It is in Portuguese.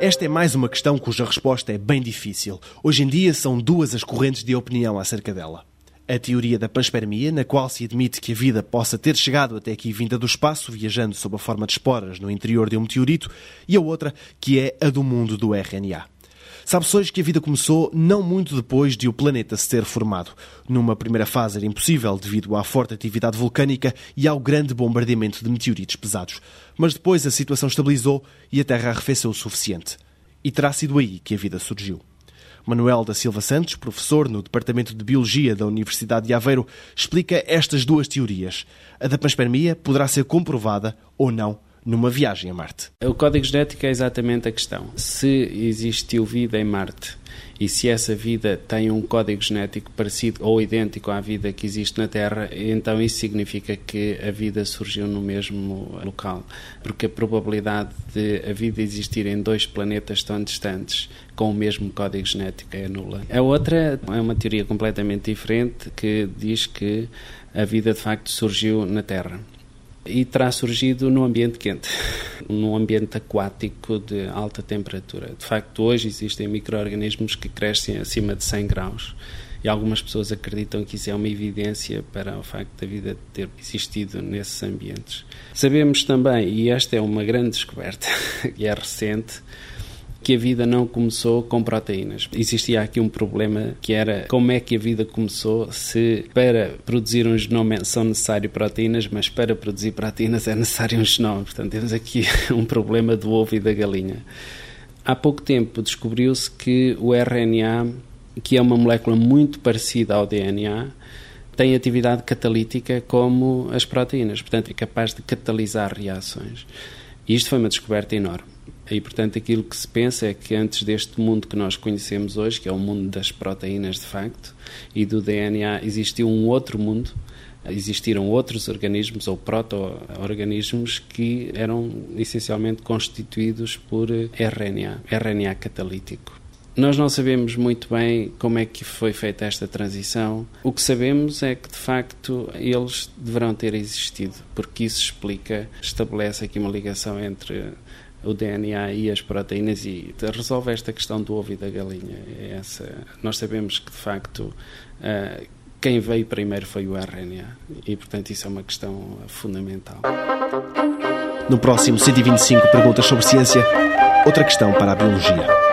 Esta é mais uma questão cuja resposta é bem difícil. Hoje em dia são duas as correntes de opinião acerca dela. A teoria da panspermia, na qual se admite que a vida possa ter chegado até aqui vinda do espaço, viajando sob a forma de esporas no interior de um meteorito, e a outra, que é a do mundo do RNA. Sabe-se hoje que a vida começou não muito depois de o planeta se ter formado. Numa primeira fase era impossível devido à forte atividade vulcânica e ao grande bombardeamento de meteoritos pesados. Mas depois a situação estabilizou e a Terra arrefeceu o suficiente. E terá sido aí que a vida surgiu. Manuel da Silva Santos, professor no Departamento de Biologia da Universidade de Aveiro, explica estas duas teorias. A da panspermia poderá ser comprovada ou não numa viagem a Marte. O código genético é exatamente a questão. Se existiu vida em Marte e se essa vida tem um código genético parecido ou idêntico à vida que existe na Terra, então isso significa que a vida surgiu no mesmo local. Porque a probabilidade de a vida existir em dois planetas tão distantes com o mesmo código genético é nula. A outra é uma teoria completamente diferente que diz que a vida de facto surgiu na Terra e terá surgido no ambiente quente, num ambiente aquático de alta temperatura. De facto, hoje existem micro-organismos que crescem acima de 100 graus e algumas pessoas acreditam que isso é uma evidência para o facto da vida ter existido nesses ambientes. Sabemos também, e esta é uma grande descoberta, que é recente, que a vida não começou com proteínas. Existia aqui um problema que era como é que a vida começou se para produzir um genoma são necessárias proteínas, mas para produzir proteínas é necessário um genoma. Portanto, temos aqui um problema do ovo e da galinha. Há pouco tempo descobriu-se que o RNA, que é uma molécula muito parecida ao DNA, tem atividade catalítica como as proteínas, portanto é capaz de catalisar reações. E isto foi uma descoberta enorme. E, portanto, aquilo que se pensa é que antes deste mundo que nós conhecemos hoje, que é o mundo das proteínas de facto, e do DNA, existiu um outro mundo, existiram outros organismos ou proto-organismos que eram essencialmente constituídos por RNA, RNA catalítico. Nós não sabemos muito bem como é que foi feita esta transição. O que sabemos é que, de facto, eles deverão ter existido, porque isso explica, estabelece aqui uma ligação entre o DNA e as proteínas e resolve esta questão do ovo e da galinha. É essa, nós sabemos que, de facto, uh, quem veio primeiro foi o RNA e, portanto, isso é uma questão fundamental. No próximo 125 Perguntas sobre Ciência, outra questão para a Biologia.